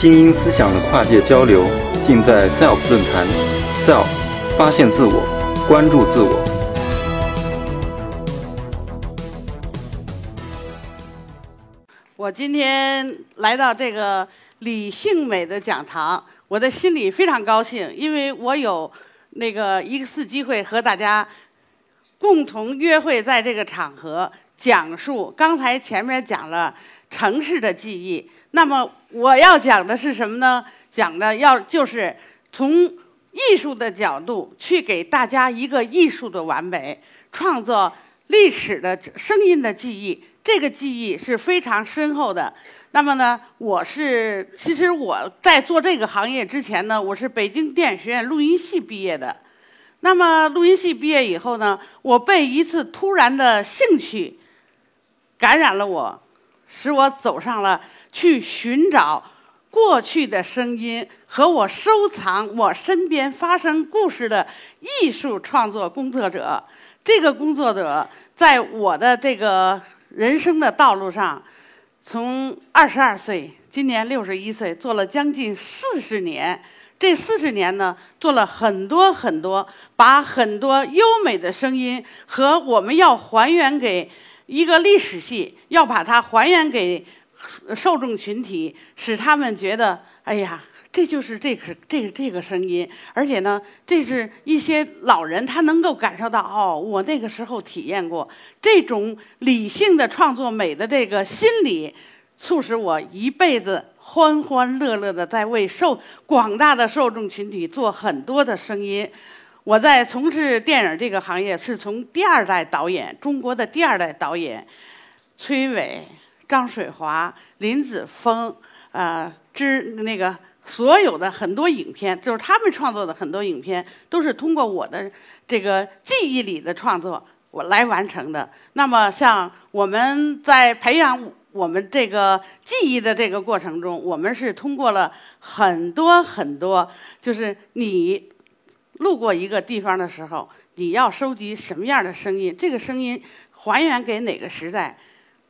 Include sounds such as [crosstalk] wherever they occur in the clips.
精英思想的跨界交流，尽在 SELF 论坛。SELF，发现自我，关注自我。我今天来到这个李性美的讲堂，我的心里非常高兴，因为我有那个一次机会和大家共同约会，在这个场合讲述。刚才前面讲了城市的记忆。那么我要讲的是什么呢？讲的要就是从艺术的角度去给大家一个艺术的完美，创作历史的声音的记忆。这个记忆是非常深厚的。那么呢，我是其实我在做这个行业之前呢，我是北京电影学院录音系毕业的。那么录音系毕业以后呢，我被一次突然的兴趣感染了我，使我走上了。去寻找过去的声音和我收藏我身边发生故事的艺术创作工作者。这个工作者在我的这个人生的道路上，从二十二岁，今年六十一岁，做了将近四十年。这四十年呢，做了很多很多，把很多优美的声音和我们要还原给一个历史系，要把它还原给。受众群体使他们觉得，哎呀，这就是这个这个这个声音，而且呢，这是一些老人他能够感受到，哦，我那个时候体验过这种理性的创作美的这个心理，促使我一辈子欢欢乐乐的在为受广大的受众群体做很多的声音。我在从事电影这个行业，是从第二代导演，中国的第二代导演，崔伟。张水华、林子峰，呃，之那个所有的很多影片，就是他们创作的很多影片，都是通过我的这个记忆里的创作我来完成的。那么，像我们在培养我们这个记忆的这个过程中，我们是通过了很多很多，就是你路过一个地方的时候，你要收集什么样的声音？这个声音还原给哪个时代？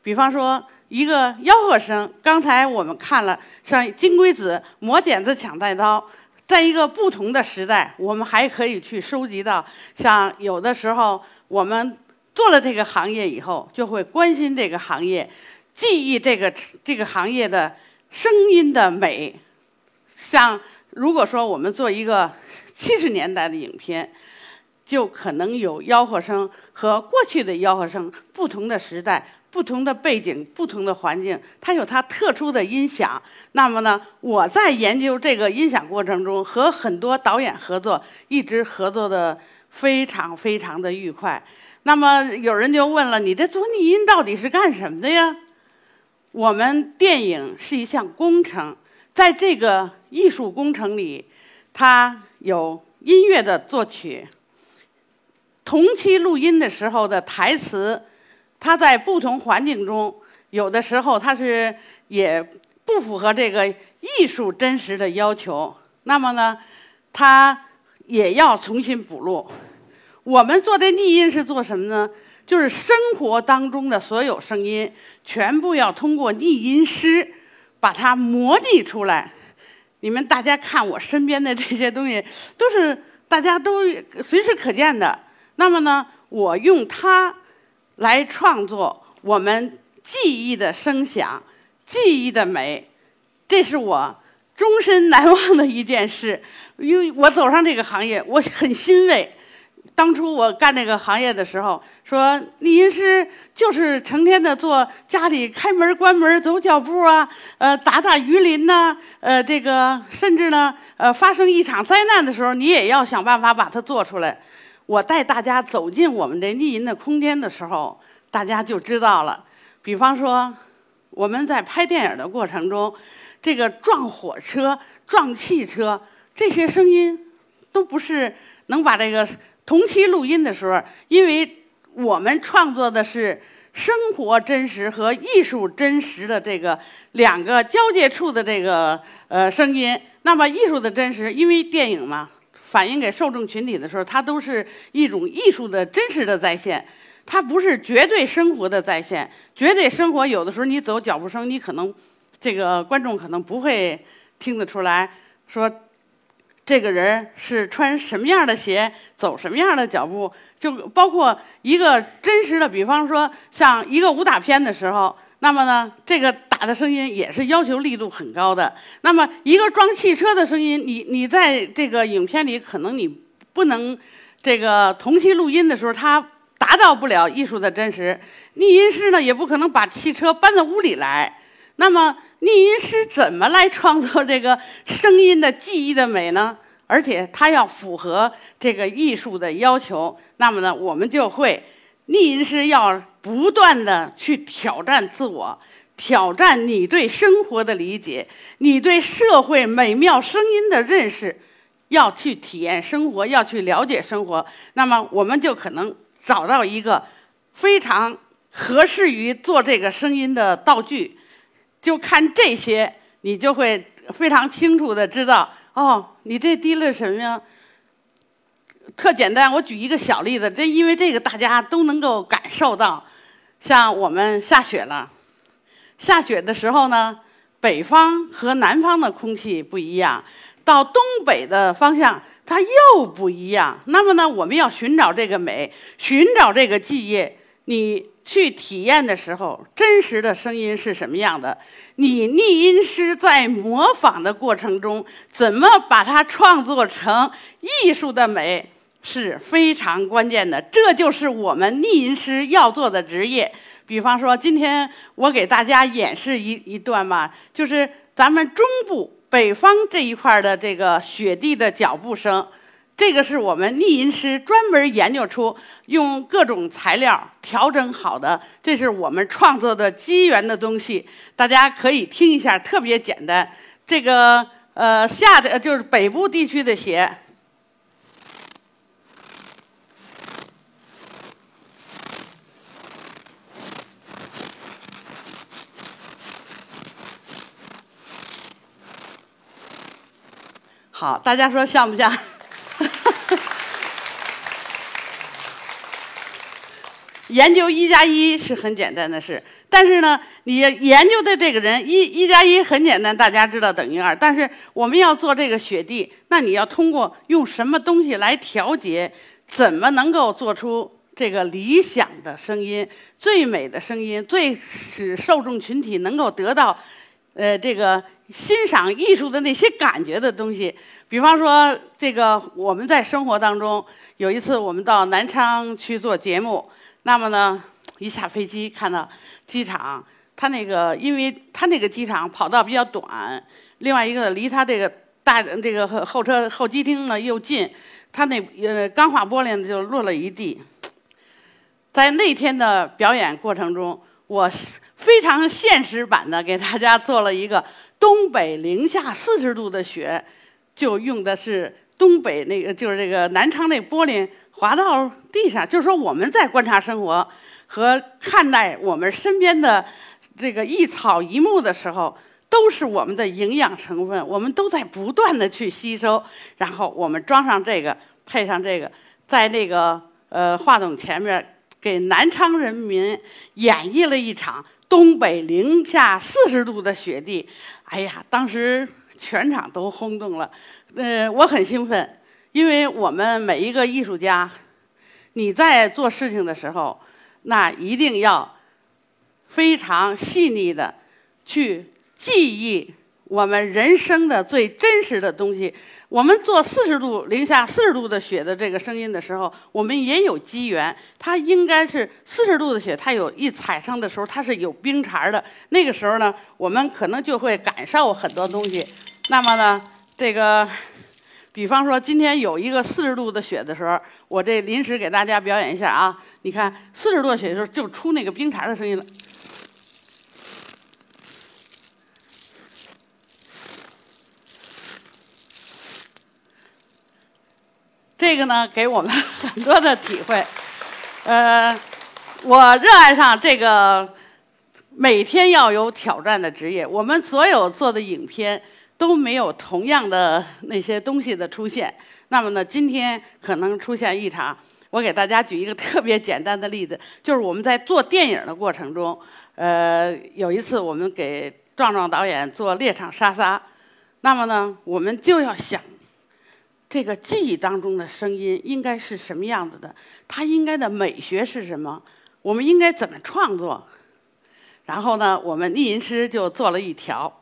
比方说。一个吆喝声，刚才我们看了像金龟子磨剪子抢带刀，在一个不同的时代，我们还可以去收集到，像有的时候我们做了这个行业以后，就会关心这个行业，记忆这个这个行业的声音的美。像如果说我们做一个 [laughs] 七十年代的影片，就可能有吆喝声和过去的吆喝声不同的时代。不同的背景、不同的环境，它有它特殊的音响。那么呢，我在研究这个音响过程中，和很多导演合作，一直合作的非常非常的愉快。那么有人就问了：“你这做逆音到底是干什么的呀？”我们电影是一项工程，在这个艺术工程里，它有音乐的作曲，同期录音的时候的台词。它在不同环境中，有的时候它是也不符合这个艺术真实的要求。那么呢，它也要重新补录。我们做这逆音是做什么呢？就是生活当中的所有声音，全部要通过逆音师把它模拟出来。你们大家看我身边的这些东西，都是大家都随时可见的。那么呢，我用它。来创作我们记忆的声响，记忆的美，这是我终身难忘的一件事。因为我走上这个行业，我很欣慰。当初我干这个行业的时候，说逆音师就是成天的做家里开门关门走脚步啊，呃，打打鱼鳞呐，呃，这个甚至呢，呃，发生一场灾难的时候，你也要想办法把它做出来。我带大家走进我们这逆音的空间的时候，大家就知道了。比方说，我们在拍电影的过程中，这个撞火车、撞汽车这些声音，都不是能把这个同期录音的时候，因为我们创作的是生活真实和艺术真实的这个两个交界处的这个呃声音。那么艺术的真实，因为电影嘛。反映给受众群体的时候，它都是一种艺术的真实的再现，它不是绝对生活的再现。绝对生活有的时候你走脚步声，你可能这个观众可能不会听得出来，说这个人是穿什么样的鞋，走什么样的脚步，就包括一个真实的，比方说像一个武打片的时候，那么呢，这个的声音也是要求力度很高的。那么一个装汽车的声音，你你在这个影片里可能你不能这个同期录音的时候，它达到不了艺术的真实。逆音师呢，也不可能把汽车搬到屋里来。那么逆音师怎么来创作这个声音的记忆的美呢？而且它要符合这个艺术的要求。那么呢，我们就会逆音师要不断的去挑战自我，挑战你对生活的理解，你对社会美妙声音的认识，要去体验生活，要去了解生活。那么我们就可能找到一个非常合适于做这个声音的道具。就看这些，你就会非常清楚的知道，哦，你这滴了什么呀？特简单，我举一个小例子，这因为这个大家都能够感受到，像我们下雪了，下雪的时候呢，北方和南方的空气不一样，到东北的方向它又不一样。那么呢，我们要寻找这个美，寻找这个记忆，你。去体验的时候，真实的声音是什么样的？你逆音师在模仿的过程中，怎么把它创作成艺术的美是非常关键的。这就是我们逆音师要做的职业。比方说，今天我给大家演示一一段吧，就是咱们中部北方这一块的这个雪地的脚步声。这个是我们逆音师专门研究出，用各种材料调整好的，这是我们创作的机缘的东西。大家可以听一下，特别简单。这个呃，下的就是北部地区的鞋。好，大家说像不像？[laughs] 研究一加一是很简单的事，但是呢，你研究的这个人一一加一很简单，大家知道等于二。但是我们要做这个雪地，那你要通过用什么东西来调节，怎么能够做出这个理想的声音、最美的声音、最使受众群体能够得到，呃，这个欣赏艺术的那些感觉的东西。比方说，这个我们在生活当中有一次，我们到南昌去做节目。那么呢，一下飞机看到机场，它那个，因为它那个机场跑道比较短，另外一个离它这个大这个候车候机厅呢又近，它那呃钢化玻璃呢就落了一地。在那天的表演过程中，我非常现实版的给大家做了一个东北零下四十度的雪，就用的是东北那个就是这个南昌那玻璃。滑到地上，就是说我们在观察生活和看待我们身边的这个一草一木的时候，都是我们的营养成分，我们都在不断的去吸收。然后我们装上这个，配上这个，在那个呃话筒前面给南昌人民演绎了一场东北零下四十度的雪地。哎呀，当时全场都轰动了，呃，我很兴奋。因为我们每一个艺术家，你在做事情的时候，那一定要非常细腻的去记忆我们人生的最真实的东西。我们做四十度零下四十度的雪的这个声音的时候，我们也有机缘。它应该是四十度的雪，它有一踩上的时候，它是有冰碴的。那个时候呢，我们可能就会感受很多东西。那么呢，这个。比方说，今天有一个四十度的雪的时候，我这临时给大家表演一下啊！你看，四十度的雪的时候就出那个冰碴的声音了。这个呢，给我们很多的体会。呃，我热爱上这个每天要有挑战的职业。我们所有做的影片。都没有同样的那些东西的出现，那么呢，今天可能出现异常。我给大家举一个特别简单的例子，就是我们在做电影的过程中，呃，有一次我们给壮壮导演做《猎场沙沙》，那么呢，我们就要想，这个记忆当中的声音应该是什么样子的？它应该的美学是什么？我们应该怎么创作？然后呢，我们逆音师就做了一条，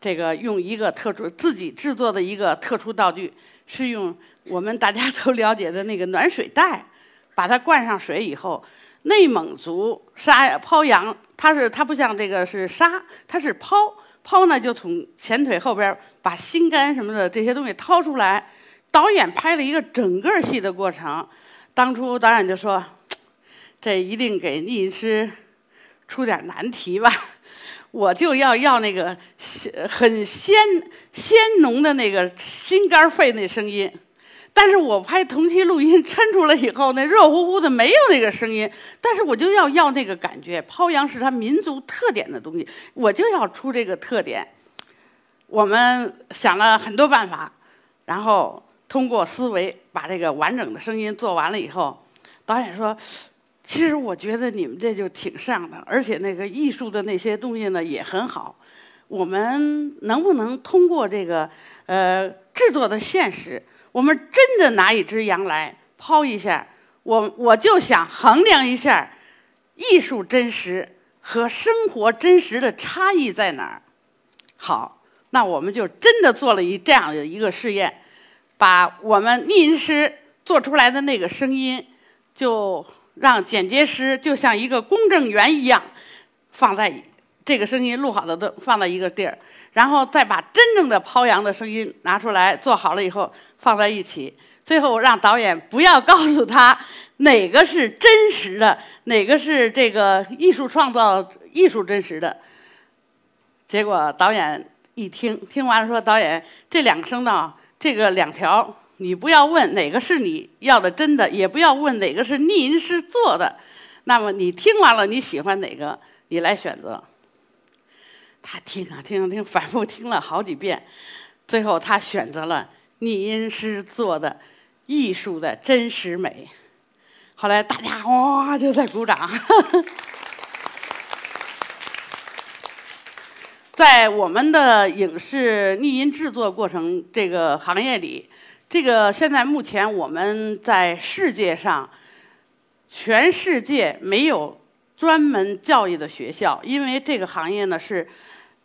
这个用一个特殊自己制作的一个特殊道具，是用我们大家都了解的那个暖水袋，把它灌上水以后，内蒙族杀抛羊，它是它不像这个是杀，它是抛抛呢，就从前腿后边把心肝什么的这些东西掏出来。导演拍了一个整个戏的过程，当初导演就说，这一定给逆师。出点难题吧，[laughs] 我就要要那个很鲜鲜浓的那个心肝肺那声音，但是我拍同期录音抻出来以后，那热乎乎的没有那个声音，但是我就要要那个感觉。抛羊是他民族特点的东西，我就要出这个特点。我们想了很多办法，然后通过思维把这个完整的声音做完了以后，导演说。其实我觉得你们这就挺像的，而且那个艺术的那些东西呢也很好。我们能不能通过这个呃制作的现实，我们真的拿一只羊来抛一下？我我就想衡量一下艺术真实和生活真实的差异在哪儿。好，那我们就真的做了一这样的一个试验，把我们逆音师做出来的那个声音就。让剪接师就像一个公证员一样，放在这个声音录好的都放在一个地儿，然后再把真正的抛羊的声音拿出来做好了以后放在一起，最后让导演不要告诉他哪个是真实的，哪个是这个艺术创造艺术真实的。结果导演一听，听完了说：“导演，这两个声道，这个两条。”你不要问哪个是你要的真的，也不要问哪个是逆音师做的。那么你听完了，你喜欢哪个，你来选择。他听啊听啊听，反复听了好几遍，最后他选择了逆音师做的艺术的真实美。后来大家哇就在鼓掌。在我们的影视逆音制作过程这个行业里。这个现在目前我们在世界上，全世界没有专门教育的学校，因为这个行业呢是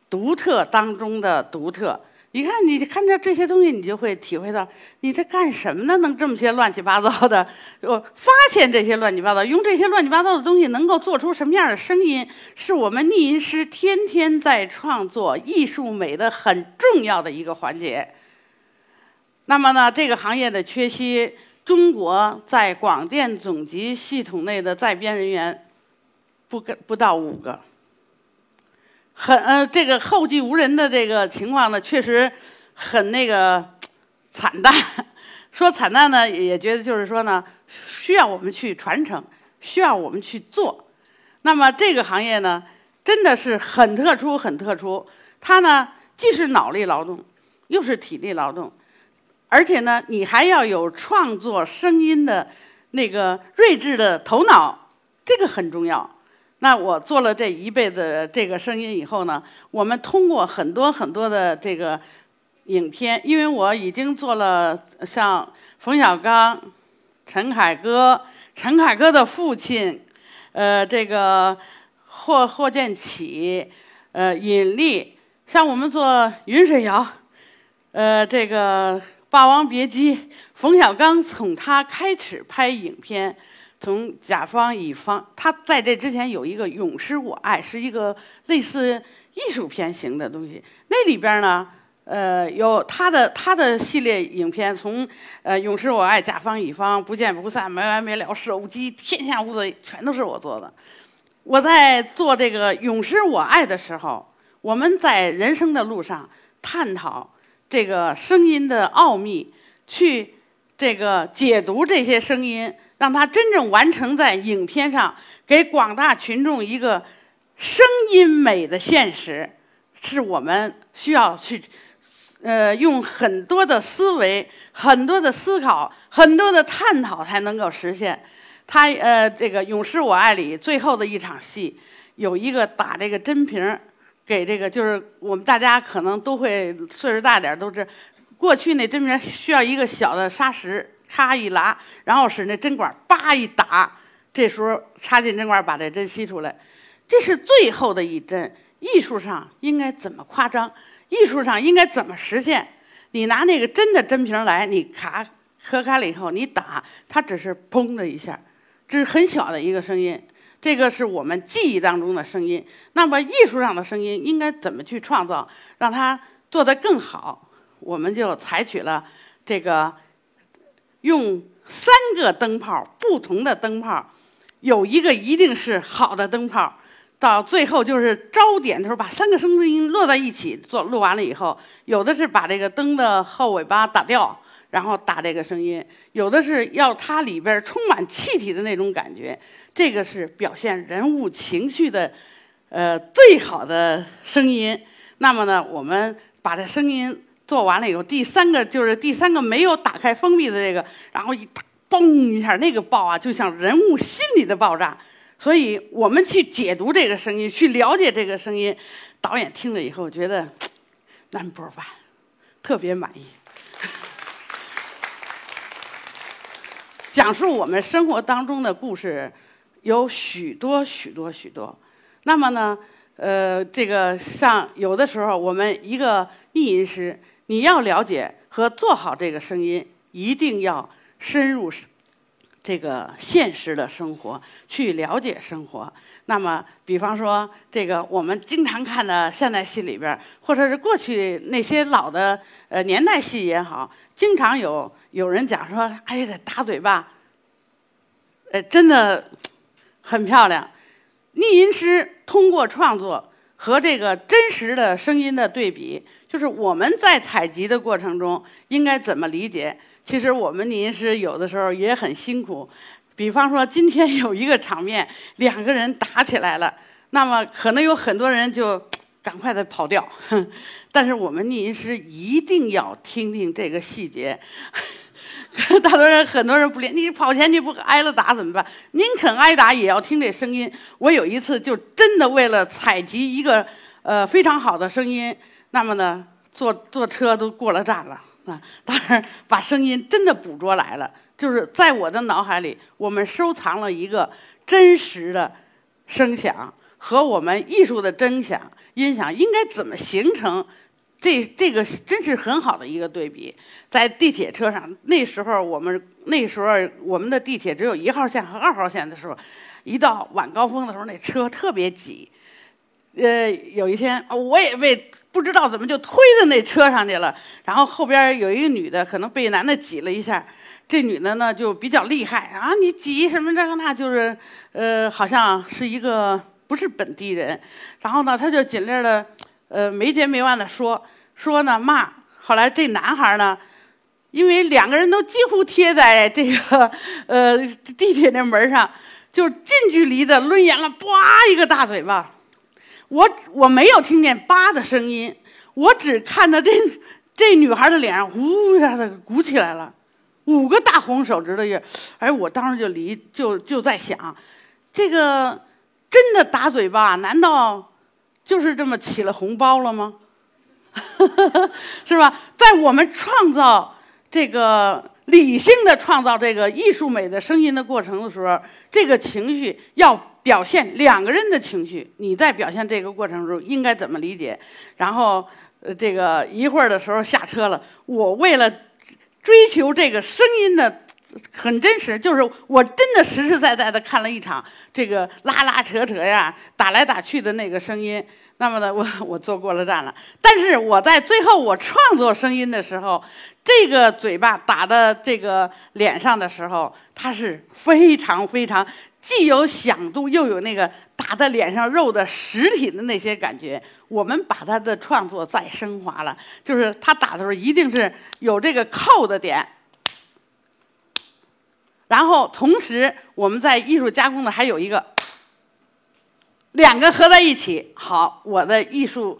独特当中的独特。你看，你看着这些东西，你就会体会到，你这干什么呢？能这么些乱七八糟的？[laughs] 我发现这些乱七八糟，用这些乱七八糟的东西能够做出什么样的声音，是我们逆音师天天在创作艺术美的很重要的一个环节。那么呢，这个行业的缺席，中国在广电总局系统内的在编人员不不到五个，很呃，这个后继无人的这个情况呢，确实很那个惨淡。[laughs] 说惨淡呢，也觉得就是说呢，需要我们去传承，需要我们去做。那么这个行业呢，真的是很特殊，很特殊。它呢，既是脑力劳动，又是体力劳动。而且呢，你还要有创作声音的那个睿智的头脑，这个很重要。那我做了这一辈子这个声音以后呢，我们通过很多很多的这个影片，因为我已经做了像冯小刚、陈凯歌、陈凯歌的父亲，呃，这个霍霍建起，呃，尹力，像我们做云水谣，呃，这个。《霸王别姬》，冯小刚从他开始拍影片，从甲方乙方，他在这之前有一个《永失我爱》，是一个类似艺术片型的东西。那里边呢，呃，有他的他的系列影片，从呃《永失我爱》、甲方乙方、不见不散、没完没了、手机、天下无贼，全都是我做的。我在做这个《永失我爱》的时候，我们在人生的路上探讨。这个声音的奥秘，去这个解读这些声音，让它真正完成在影片上，给广大群众一个声音美的现实，是我们需要去，呃，用很多的思维、很多的思考、很多的探讨才能够实现。他呃，这个《永失我爱》里最后的一场戏，有一个打这个真瓶儿给这个，就是我们大家可能都会岁数大点儿都知，过去那针片需要一个小的砂石，咔一拉，然后使那针管叭一打，这时候插进针管把这针吸出来，这是最后的一针。艺术上应该怎么夸张？艺术上应该怎么实现？你拿那个真的针瓶来，你卡磕开了以后，你打，它只是砰的一下，这是很小的一个声音。这个是我们记忆当中的声音。那么艺术上的声音应该怎么去创造，让它做得更好？我们就采取了这个用三个灯泡，不同的灯泡，有一个一定是好的灯泡。到最后就是招点的时候，把三个声音落在一起做录完了以后，有的是把这个灯的后尾巴打掉，然后打这个声音；有的是要它里边充满气体的那种感觉，这个是表现人物情绪的，呃，最好的声音。那么呢，我们把这声音做完了以后，第三个就是第三个没有打开封闭的这个，然后一打，嘣一下，那个爆啊，就像人物心里的爆炸。所以我们去解读这个声音，去了解这个声音，导演听了以后觉得 number one，特别满意。讲述我们生活当中的故事有许多许多许多。那么呢，呃，这个像有的时候我们一个译音师，你要了解和做好这个声音，一定要深入。这个现实的生活，去了解生活。那么，比方说，这个我们经常看的现代戏里边，或者是过去那些老的呃年代戏也好，经常有有人讲说：“哎呀，这打嘴巴，呃，真的很漂亮。”逆音师通过创作和这个真实的声音的对比，就是我们在采集的过程中应该怎么理解？其实我们临时有的时候也很辛苦，比方说今天有一个场面，两个人打起来了，那么可能有很多人就赶快的跑掉，[laughs] 但是我们临时一定要听听这个细节。[laughs] 大多人很多人不练，你跑前去不挨了打怎么办？宁肯挨打也要听这声音。我有一次就真的为了采集一个呃非常好的声音，那么呢坐坐车都过了站了。啊，当然把声音真的捕捉来了，就是在我的脑海里，我们收藏了一个真实的声响和我们艺术的真响音响应该怎么形成？这这个真是很好的一个对比。在地铁车上，那时候我们那时候我们的地铁只有一号线和二号线的时候，一到晚高峰的时候，那车特别挤。呃，有一天我也被不知道怎么就推到那车上去了，然后后边有一个女的，可能被男的挤了一下，这女的呢就比较厉害啊，你挤什么这个那，就是呃，好像是一个不是本地人，然后呢，她就尽力的呃没结没完的说说呢骂，后来这男孩呢，因为两个人都几乎贴在这个呃地铁那门上，就近距离的抡圆了，叭一个大嘴巴。我我没有听见“叭”的声音，我只看到这这女孩的脸上呼一下子鼓起来了，五个大红手指头印。哎，我当时就离就就在想，这个真的打嘴巴，难道就是这么起了红包了吗？[laughs] 是吧？在我们创造这个理性的创造这个艺术美的声音的过程的时候，这个情绪要。表现两个人的情绪，你在表现这个过程中应该怎么理解？然后，呃，这个一会儿的时候下车了，我为了追求这个声音的很真实，就是我真的实实在在的看了一场这个拉拉扯扯呀、打来打去的那个声音。那么呢，[laughs] 我我坐过了站了，但是我在最后我创作声音的时候，这个嘴巴打的这个脸上的时候，它是非常非常。既有响度，又有那个打在脸上肉的实体的那些感觉。我们把他的创作再升华了，就是他打的时候一定是有这个扣的点，然后同时我们在艺术加工的还有一个两个合在一起。好，我的艺术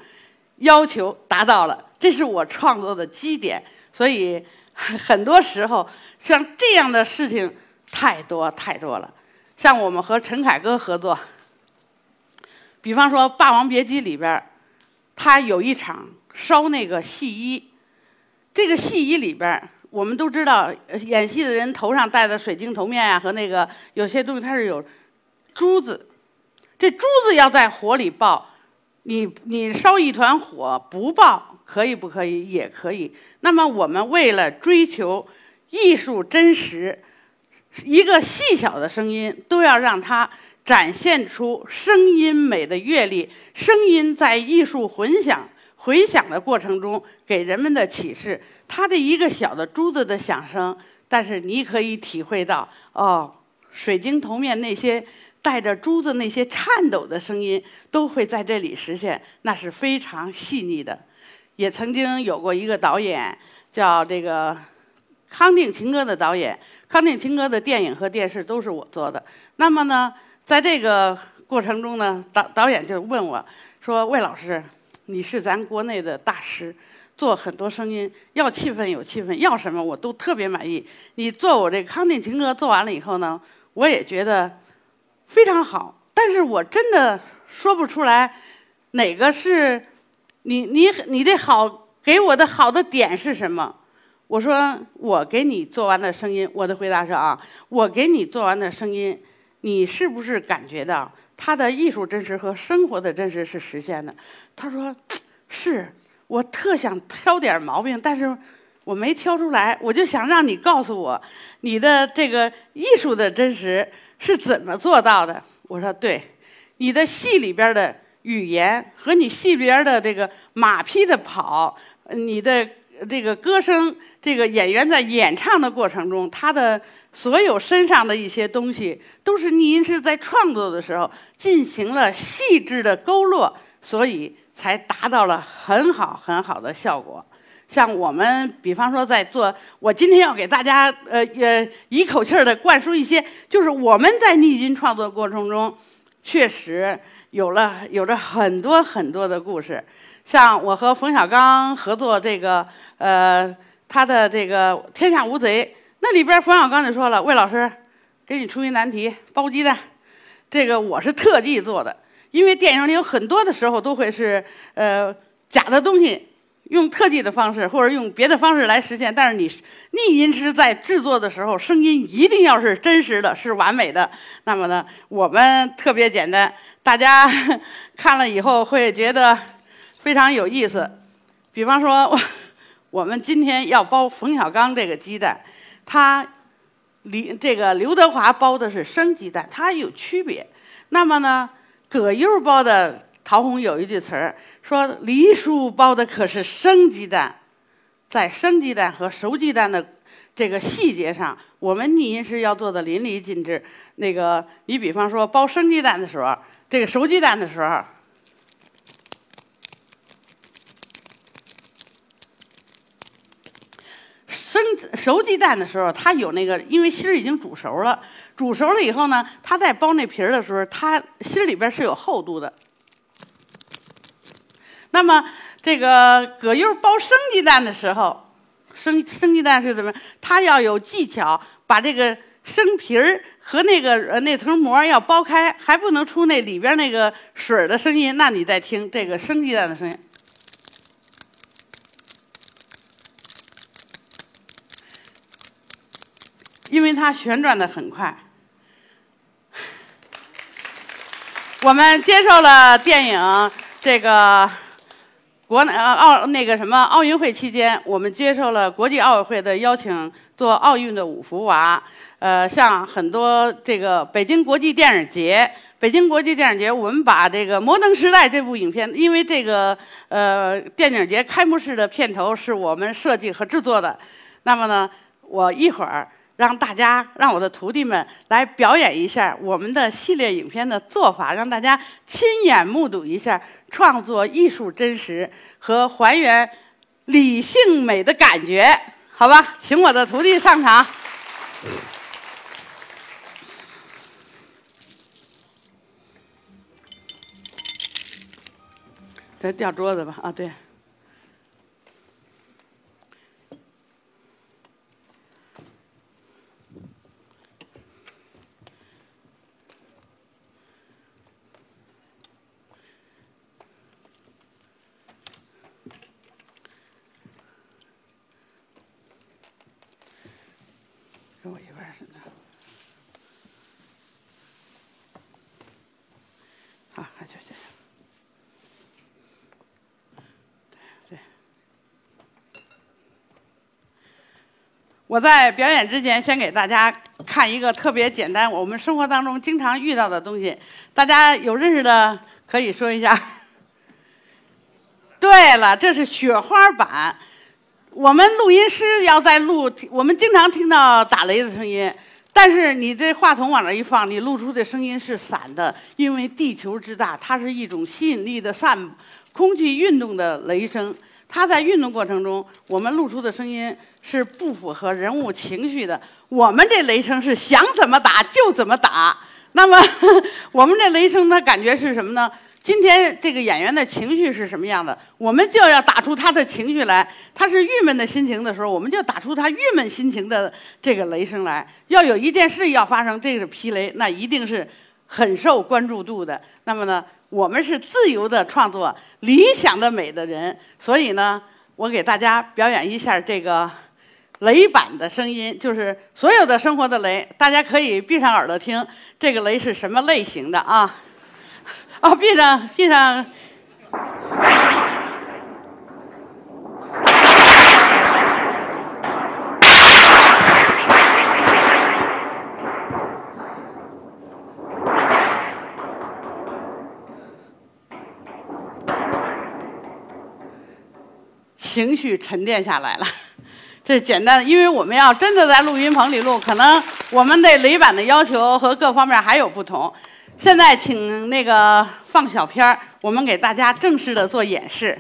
要求达到了，这是我创作的基点。所以很多时候像这样的事情太多太多了。像我们和陈凯歌合作，比方说《霸王别姬》里边他有一场烧那个戏衣，这个戏衣里边，我们都知道，演戏的人头上戴的水晶头面啊、和那个有些东西它是有珠子，这珠子要在火里爆，你你烧一团火不爆可以不可以？也可以。那么我们为了追求艺术真实，一个细小的声音都要让它展现出声音美的阅历，声音在艺术混响回响的过程中给人们的启示。它这一个小的珠子的响声，但是你可以体会到哦，水晶头面那些带着珠子那些颤抖的声音，都会在这里实现，那是非常细腻的。也曾经有过一个导演叫这个康定情歌的导演，康定情歌的电影和电视都是我做的。那么呢，在这个过程中呢，导导演就问我说：“魏老师，你是咱国内的大师，做很多声音，要气氛有气氛，要什么我都特别满意。你做我这康定情歌做完了以后呢，我也觉得非常好，但是我真的说不出来哪个是你你你这好给我的好的点是什么？我说我给你做完的声音，我的回答是啊，我给你做完的声音，你是不是感觉到他的艺术真实和生活的真实是实现的？他说是，我特想挑点毛病，但是我没挑出来，我就想让你告诉我，你的这个艺术的真实是怎么做到的？我说对，你的戏里边的语言和你戏里边的这个马匹的跑，你的这个歌声，这个演员在演唱的过程中，他的所有身上的一些东西，都是逆音师在创作的时候进行了细致的勾勒，所以才达到了很好很好的效果。像我们，比方说在做，我今天要给大家，呃呃，一口气儿的灌输一些，就是我们在逆音创作过程中，确实有了有着很多很多的故事。像我和冯小刚合作这个，呃，他的这个《天下无贼》，那里边冯小刚就说了：“魏老师，给你出一难题，包鸡蛋。这个我是特技做的，因为电影里有很多的时候都会是呃假的东西，用特技的方式或者用别的方式来实现。但是你逆音师在制作的时候，声音一定要是真实的，是完美的。那么呢，我们特别简单，大家 [laughs] 看了以后会觉得非常有意思。比方说，我 [laughs] 我们今天要包冯小刚这个鸡蛋，他李这个刘德华包的是生鸡蛋，它有区别。那么呢，葛优包的陶虹有一句词儿说：“黎叔包的可是生鸡蛋。”在生鸡蛋和熟鸡蛋的这个细节上，我们逆音师要做的淋漓尽致。那个，你比方说包生鸡蛋的时候，这个熟鸡蛋的时候，生熟鸡蛋的时候，它有那个，因为芯儿已经煮熟了，煮熟了以后呢，它在剥那皮儿的时候，它芯儿里边是有厚度的。那么这个葛优包生鸡蛋的时候，生生鸡蛋是怎么？它要有技巧，把这个生皮儿和那个呃那层膜要剥开，还不能出那里边那个水的声音。那你再听这个生鸡蛋的声音。因为它旋转的很快。[sighs] 我们接受了电影这个国奥那个什么奥运会期间，我们接受了国际奥委会的邀请，做奥运的五福娃。呃，像很多这个北京国际电影节，北京国际电影节，我们把这个《摩登时代》这部影片，因为这个呃电影节开幕式的片头是我们设计和制作的，那么呢，我一会儿。让大家让我的徒弟们来表演一下我们的系列影片的做法，让大家亲眼目睹一下创作艺术真实和还原理性美的感觉，好吧？请我的徒弟上场。这掉桌子吧？啊，对。是的。好，就这。对对。我在表演之前，先给大家看一个特别简单，我们生活当中经常遇到的东西。大家有认识的可以说一下。对了，这是雪花板。我们录音师要在录，我们经常听到打雷的声音，但是你这话筒往那一放，你录出的声音是散的，因为地球之大，它是一种吸引力的散，空气运动的雷声，它在运动过程中，我们录出的声音是不符合人物情绪的。我们这雷声是想怎么打就怎么打，那么 [laughs] 我们这雷声它感觉是什么呢？今天这个演员的情绪是什么样的？我们就要打出他的情绪来。他是郁闷的心情的时候，我们就打出他郁闷心情的这个雷声来。要有一件事要发生，这个霹雷，那一定是很受关注度的。那么呢，我们是自由的创作、理想的美的人，所以呢，我给大家表演一下这个雷板的声音，就是所有的生活的雷，大家可以闭上耳朵听，这个雷是什么类型的啊？哦，闭上，闭上。情绪沉淀下来了，这简单的，因为我们要真的在录音棚里录，可能我们对雷板的要求和各方面还有不同。现在请那个放小片儿，我们给大家正式的做演示。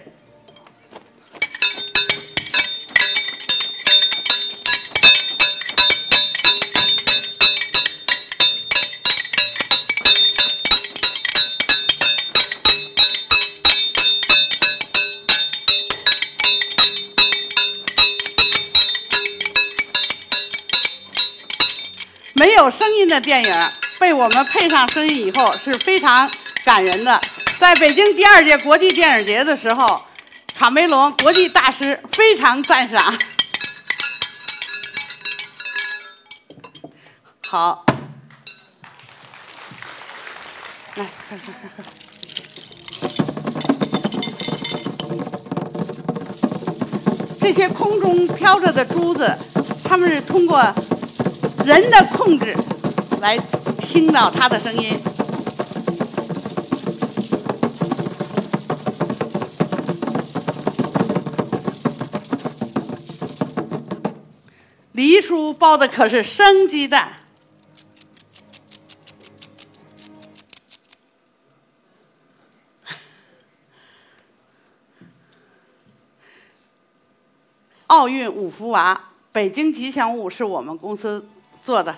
没有声音的电影。被我们配上声音以后是非常感人的。在北京第二届国际电影节的时候，卡梅隆国际大师非常赞赏。好，来，这些空中飘着的珠子，它们是通过人的控制来。听到他的声音，黎叔包的可是生鸡蛋。奥运五福娃，北京吉祥物是我们公司做的。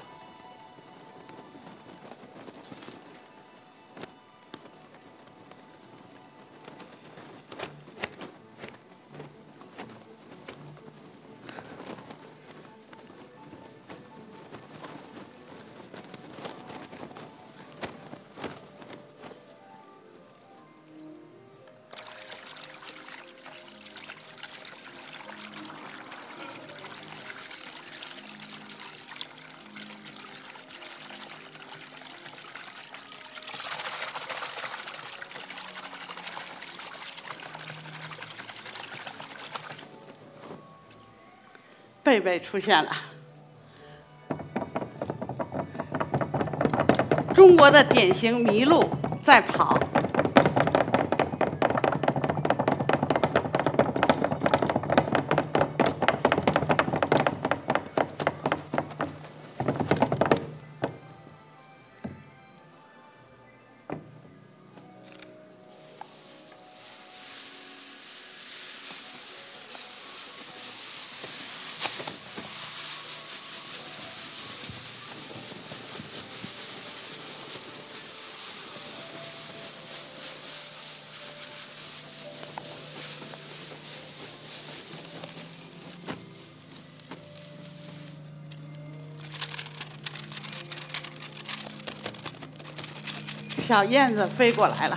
贝贝出现了，中国的典型麋鹿在跑。小燕子飞过来了。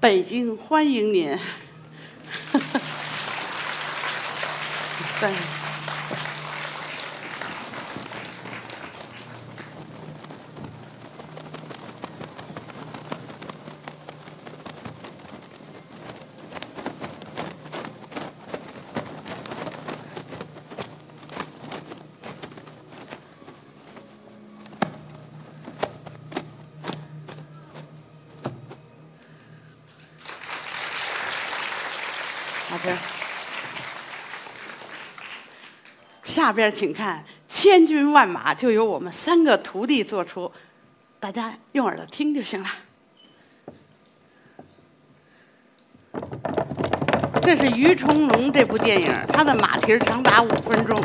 北京欢迎您。对。[laughs] 好的，下边请看，千军万马就由我们三个徒弟做出，大家用耳朵听就行了。这是《于成龙》这部电影，他的马蹄长达五分钟。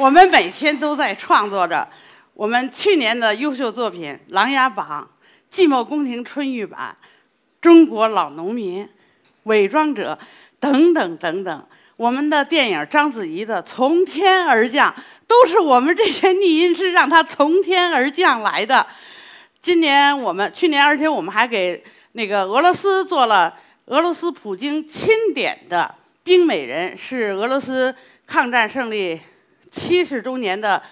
我们每天都在创作着我们去年的优秀作品《琅琊榜》《寂寞宫廷春玉版》《中国老农民》《伪装者》等等等等。我们的电影章子怡的《从天而降》都是我们这些逆音师让他从天而降来的。今年我们去年，而且我们还给那个俄罗斯做了俄罗斯普京钦点的《冰美人》，是俄罗斯抗战胜利。七十周年的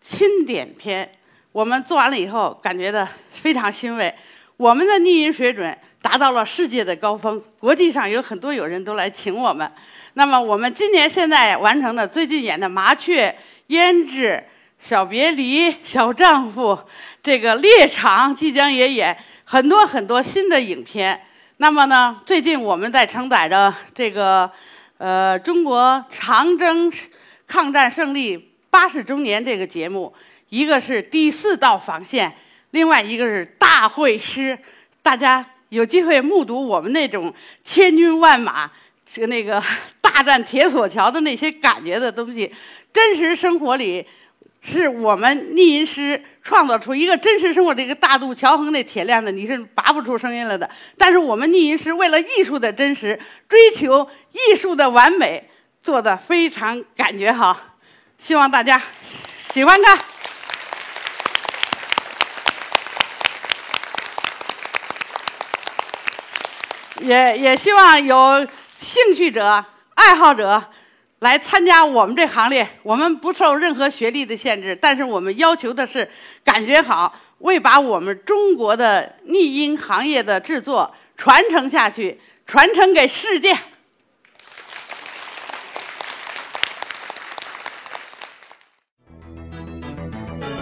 钦点片，我们做完了以后，感觉到非常欣慰。我们的逆音水准达到了世界的高峰，国际上有很多友人都来请我们。那么，我们今年现在完成的，最近演的《麻雀》《胭脂》《小别离》《小丈夫》，这个《猎场》即将也演很多很多新的影片。那么呢，最近我们在承载着这个，呃，中国长征。抗战胜利八十周年这个节目，一个是第四道防线，另外一个是大会师。大家有机会目睹我们那种千军万马，那个 [laughs] 大战铁索桥的那些感觉的东西，真实生活里是我们逆音师创造出一个真实生活的一个大渡桥横那铁链子，你是拔不出声音来的。但是我们逆音师为了艺术的真实，追求艺术的完美。做的非常感觉好，希望大家喜欢它。也也希望有兴趣者、爱好者来参加我们这行列。我们不受任何学历的限制，但是我们要求的是感觉好，为把我们中国的逆音行业的制作传承下去，传承给世界。